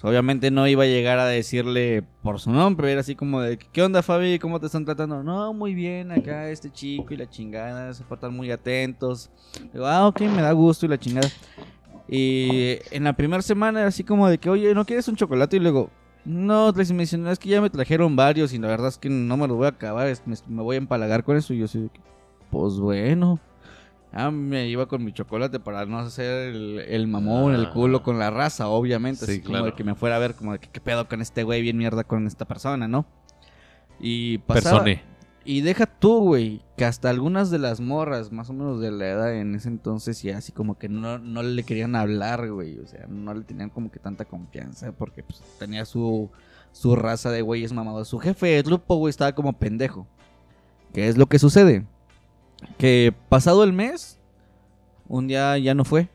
obviamente no iba a llegar a decirle por su nombre, era así como de, ¿qué onda Fabi? ¿Cómo te están tratando? No, muy bien, acá este chico y la chingada, se portan muy atentos. Digo, ah, ok, me da gusto y la chingada. Y en la primera semana era así como de que, oye, ¿no quieres un chocolate? Y luego, no, les me dicen, "No, es que ya me trajeron varios y la verdad es que no me los voy a acabar, me, voy a empalagar con eso. Y yo así, pues bueno. Ah, me iba con mi chocolate para no hacer el, el mamón, el Ah. culo con la raza, obviamente. Sí, así como claro. de que me fuera a ver, como de que qué pedo con este güey, bien mierda con esta persona, ¿no? Y pasaba, Persone. y deja tú, güey, que hasta algunas de las morras, más o menos de la edad en ese entonces, ya así como que no, no le querían hablar, güey. O sea, no le tenían como que tanta confianza porque pues, tenía su, su raza de güeyes mamados. Su jefe de grupo, güey, estaba como pendejo. ¿Qué es lo que sucede? Que pasado el mes, un día ya no fue.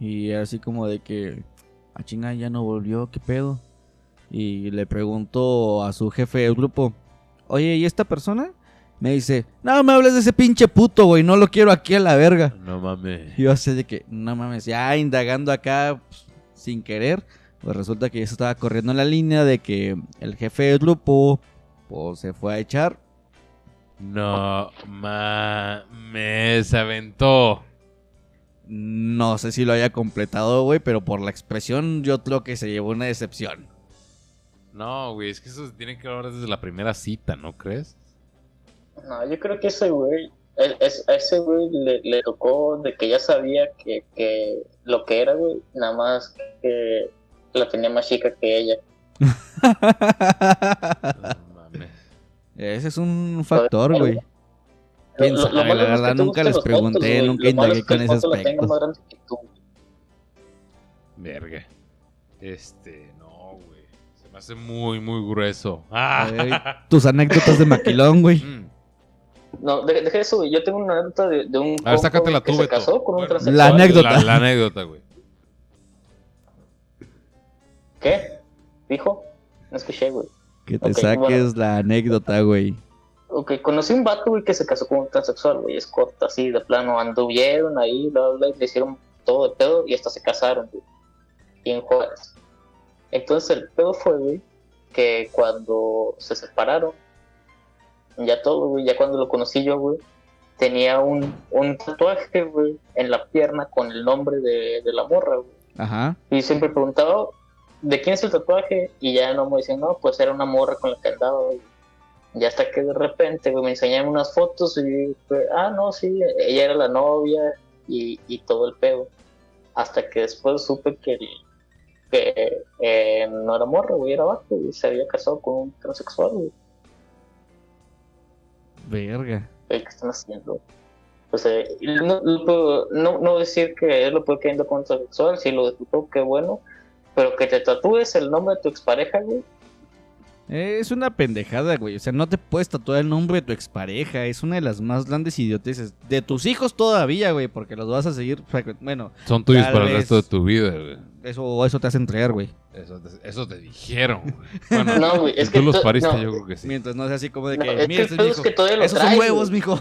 Y era así como de que, a chinga, ya no volvió, ¿qué pedo? Y le preguntó a su jefe del grupo, oye, ¿y esta persona? Me dice, no me hables de ese pinche puto, güey, no lo quiero aquí a la verga. No mames. Yo así de que, no mames, ya indagando acá pues, sin querer, pues resulta que ya se estaba corriendo la línea de que el jefe del grupo, pues se fue a echar. No mames, se aventó. No sé si lo haya completado, güey, pero por la expresión yo creo que se llevó una decepción. No, güey, es que eso se tiene que hablar desde la primera cita, ¿no crees? No, yo creo que ese güey, es- es- a ese güey le, le tocó de que ya sabía que, que lo que era, güey, nada más que la tenía más chica que ella. Ese es un factor, güey. ¿Quién Lo- lo- lo sabe? La es que verdad, nunca les pregunté, fotos, nunca indagué es que con ese la aspecto. Verga. Este, no, güey. Se me hace muy, muy grueso. Ah. Tus anécdotas de maquilón, güey. Mm. No, de- deja eso, güey. Yo tengo una anécdota de, de un A ver, tú, se Beto. casó con un Bueno. La anécdota. La, la anécdota, güey. ¿Qué? ¿Dijo? No escuché, güey. Que te saques bueno. la anécdota, güey. Ok, conocí un vato, güey, que se casó con un transexual, güey, es corta, así, de plano, anduvieron ahí, bla, bla, bla, y le hicieron todo el pedo y hasta se casaron, güey, y en Juárez. Entonces el pedo fue, güey, que cuando se separaron, ya todo, güey, ya cuando lo conocí yo, güey, tenía un, un tatuaje, güey, en la pierna con el nombre de, de la morra, güey. Ajá. Y siempre preguntaba, ¿de quién es el tatuaje? Y ya no me decían, no, pues era una morra con la que andaba. Y hasta que de repente, me enseñaron unas fotos y fue, ah, no, sí, ella era la novia y, y todo el pedo. Hasta que después supe que, que eh, no era morra, güey, era vato, y se había casado con un transexual, güey. Verga. ¿Qué están haciendo? Pues, eh, no, no, no, decir que él lo puede quedando con un transexual, si lo disfrutó, qué bueno. Pero que te tatúes el nombre de tu expareja, güey. Es una pendejada, güey. O sea, no te puedes tatuar el nombre de tu expareja. Es una de las más grandes idioteces. De tus hijos todavía, güey, porque los vas a seguir. Bueno, Son tuyos para el resto de tu vida, güey. eso, eso te hace entregar, güey. Eso te, eso te dijeron, güey. Bueno, No, güey, es si que tú los pariste, no. yo creo que sí. Mientras no sea así como de No, que. es que "Mira, el este es que Esos trae, son huevos, güey. mijo.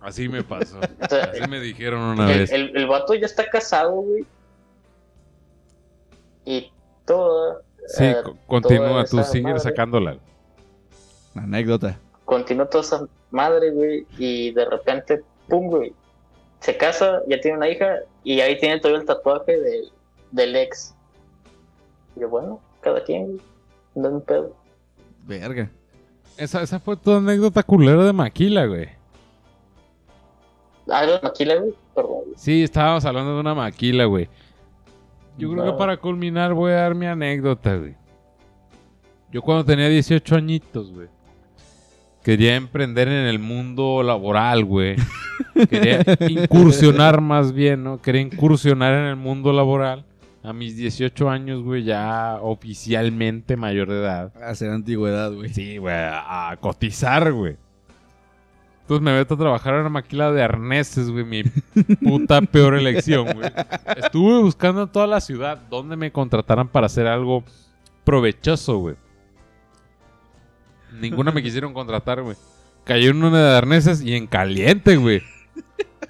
Así me pasó. o sea, Así me dijeron una el, vez. el, el vato ya está casado, güey. Y todo. Sí, eh, co- continúa, tú madre. sacándola. Anécdota. continuó toda esa madre, güey, y de repente, pum, güey, se casa, ya tiene una hija, y ahí tiene todo el tatuaje del, del ex. Y yo, bueno, cada quien, güey, no es un pedo. Verga. Esa, esa fue tu anécdota culera de Maquila, güey. Ah, era maquila, güey, perdón, güey. Sí, estábamos hablando de una maquila, güey. Yo creo que para culminar voy a dar mi anécdota, güey. Yo cuando tenía 18 añitos, güey. Quería emprender en el mundo laboral, güey. Quería incursionar más bien, ¿no? Quería incursionar en el mundo laboral. A mis 18 años, güey, ya oficialmente mayor de edad. Hacer antigüedad, güey. Sí, güey, a, a cotizar, güey. Entonces me meto a trabajar en una maquila de arneses, güey. Mi puta peor elección, güey. Estuve buscando en toda la ciudad donde me contrataran para hacer algo provechoso, güey. Ninguna me quisieron contratar, güey. Cayó en una de arneses y en caliente, güey.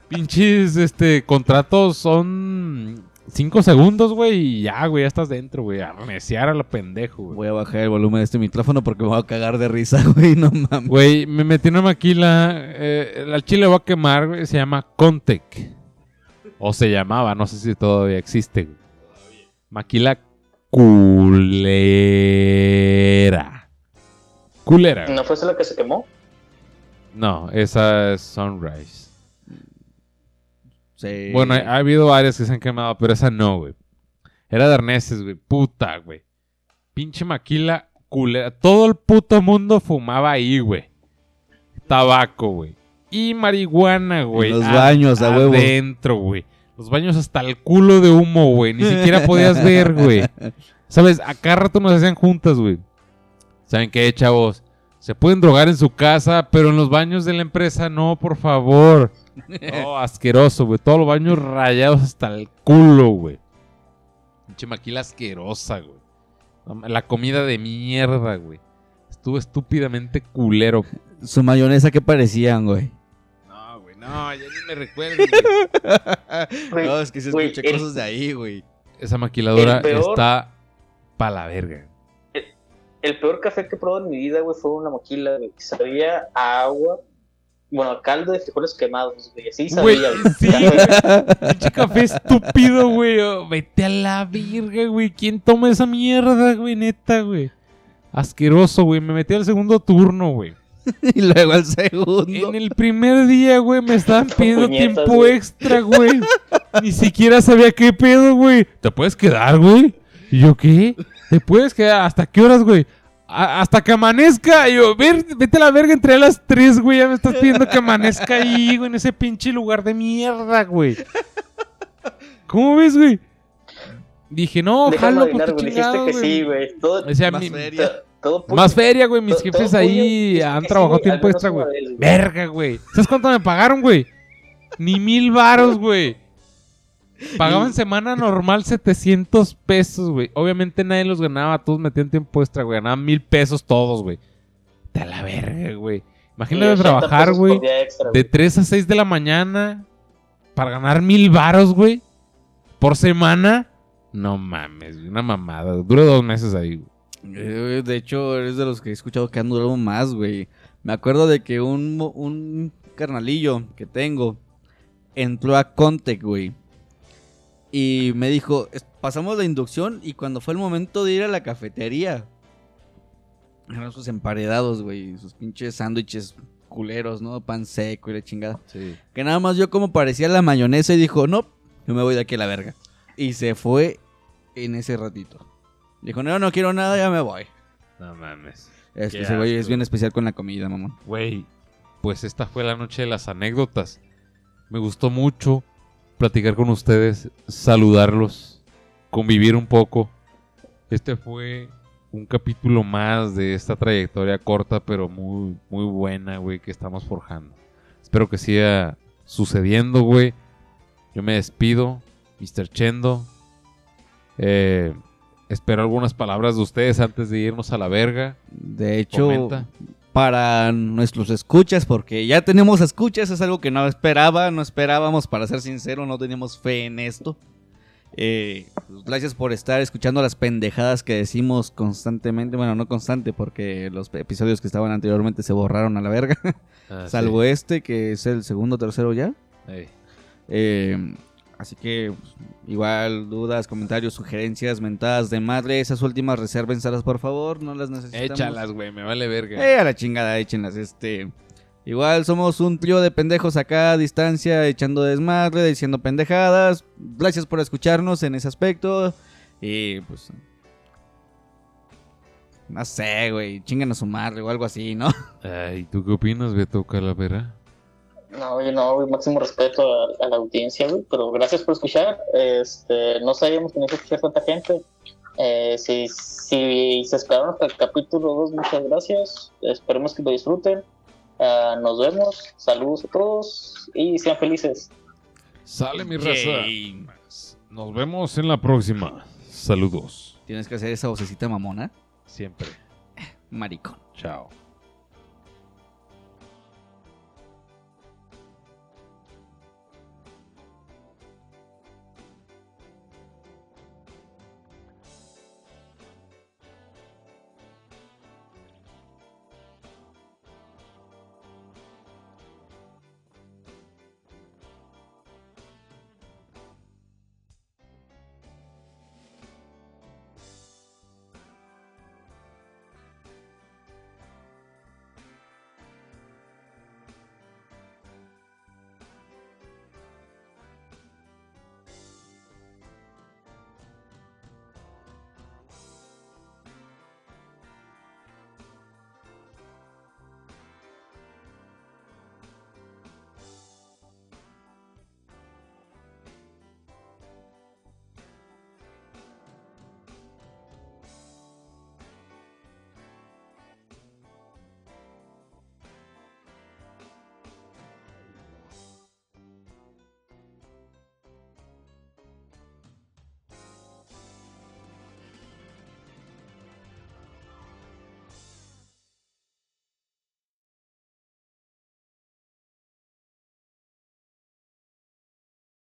Pinches, este, contratos son cinco segundos, güey, y ya, güey, ya estás dentro, güey. A reciar a la pendejo, güey. Voy a bajar el volumen de este micrófono porque me voy a cagar de risa, güey. No mames. Güey, me metí una maquila. Eh, al chile voy a quemar, güey. Se llama Contec. O se llamaba, no sé si todavía existe, güey. Maquila culera. Culera. güey. ¿No fue esa la que se quemó? No, esa es Sunrise. Sí. Bueno, ha, ha habido varias que se han quemado, pero esa no, güey. Era de arneses, güey. Puta, güey. Pinche maquila culera. Todo el puto mundo fumaba ahí, güey. Tabaco, güey. Y marihuana, güey. los a- baños, a huevo. Adentro, güey. Los baños hasta el culo de humo, güey. Ni siquiera podías ver, güey. ¿Sabes? Acá rato nos hacían juntas, güey. ¿Saben qué, chavos? Se pueden drogar en su casa, pero en los baños de la empresa no, por favor. No, asqueroso, güey. Todos los baños rayados hasta el culo, güey. Pinche maquila asquerosa, güey. La comida de mierda, güey. Estuvo estúpidamente culero. Su mayonesa, ¿qué parecían, güey? No, güey, no, ya ni me recuerdo, güey. Güey, no, es que se güey, escuché el- cosas de ahí, güey. Esa maquiladora peor- está pa' la verga. El peor café que he probado en mi vida, güey, fue una moquila, güey. Sabía a agua. Bueno, caldo de frijoles quemados, güey. Güey, sabía, güey. sí, güey. Pinche café estúpido, güey. Oh, vete a la verga, güey. ¿Quién toma esa mierda, güey? Neta, güey. Asqueroso, güey. Me metí al segundo turno, güey. y luego el segundo. En el primer día, güey, me estaban pidiendo Puñetas, tiempo güey. extra, güey. Ni siquiera sabía qué pedo, güey. ¿Te puedes quedar, güey? ¿Y yo qué? ¿Te puedes quedar? ¿Hasta qué horas, güey? "A- hasta que amanezca. Y yo, ver, vete a la verga entre las tres, güey. Ya me estás pidiendo que amanezca ahí, güey, en ese pinche lugar de mierda, güey. ¿Cómo ves, güey? Dije, no, Déjame jalo, güey. Dijiste chingado, que sí, güey. Todo, O sea, Más mi- feria. to- todo más feria, güey. Mis jefes todo ahí han trabajado sí, tiempo extra, güey. Verga, güey. ¿Sabes cuánto me pagaron, güey? Ni mil varos, güey. Pagaban semana normal 700 pesos, güey. Obviamente nadie los ganaba, todos metían tiempo extra, güey. Ganaban mil pesos todos, güey. De la verga, güey. Imagínate 80 trabajar, güey, de güey. 3 a 6 de la mañana para ganar mil varos, güey. Por semana. No mames, una mamada. Dura dos meses ahí, güey. Eh, de hecho, eres de los que he escuchado que han durado más, güey. Me acuerdo de que un, un carnalillo que tengo entró a Contec, güey. Y me dijo, "Es- pasamos la inducción y cuando fue el momento de ir a la cafetería, eran sus emparedados, güey, sus pinches sándwiches culeros, ¿no? Pan seco y la chingada. Sí. Que nada más yo como parecía la mayonesa y dijo, no, yo me voy de aquí a la verga. Y se fue en ese ratito. Dijo, no, no quiero nada, ya me voy. No mames. Es que ese güey es bien especial con la comida, mamón. Güey, pues esta fue la noche de las anécdotas. Me gustó mucho platicar con ustedes, saludarlos, convivir un poco. Este fue un capítulo más de esta trayectoria corta, pero muy, muy buena, güey, que estamos forjando. Espero que siga sucediendo, güey. Yo me despido, Mr. Chendo. Eh, espero algunas palabras de ustedes antes de irnos a la verga. De hecho, Comenta. Para nuestros escuchas, porque ya tenemos escuchas, es algo que no esperaba, no esperábamos, para ser sincero, no teníamos fe en esto. Eh, pues, gracias por estar escuchando las pendejadas que decimos constantemente. Bueno, no constante, porque los episodios que estaban anteriormente se borraron a la verga. Ah, Salvo este, que es el segundo o tercero ya. sí. Ey. Eh, así que pues, igual dudas, comentarios, sugerencias, mentadas de madre, esas últimas resérvenselas por favor, no las necesitamos. Échalas, güey, me vale verga. Eh, a la chingada, échenlas, este. Igual somos un trío de pendejos acá a distancia, echando desmadre, diciendo pendejadas. Gracias por escucharnos en ese aspecto. Y pues. No sé, güey. Chingan a su madre o algo así, ¿no? Ay, ¿tú qué opinas, Beto Calavera? No, yo no, güey, máximo respeto a, a la audiencia, güey, pero gracias por escuchar. Este, no sabíamos que no escuchar tanta gente. Eh, si, si se esperaron hasta el capítulo 2, muchas gracias. Esperemos que lo disfruten. Ah, nos vemos. Saludos a todos y sean felices. Sale mi raza. Nos vemos en la próxima. Saludos. Tienes que hacer esa vocecita mamona. Siempre. Maricón. Chao.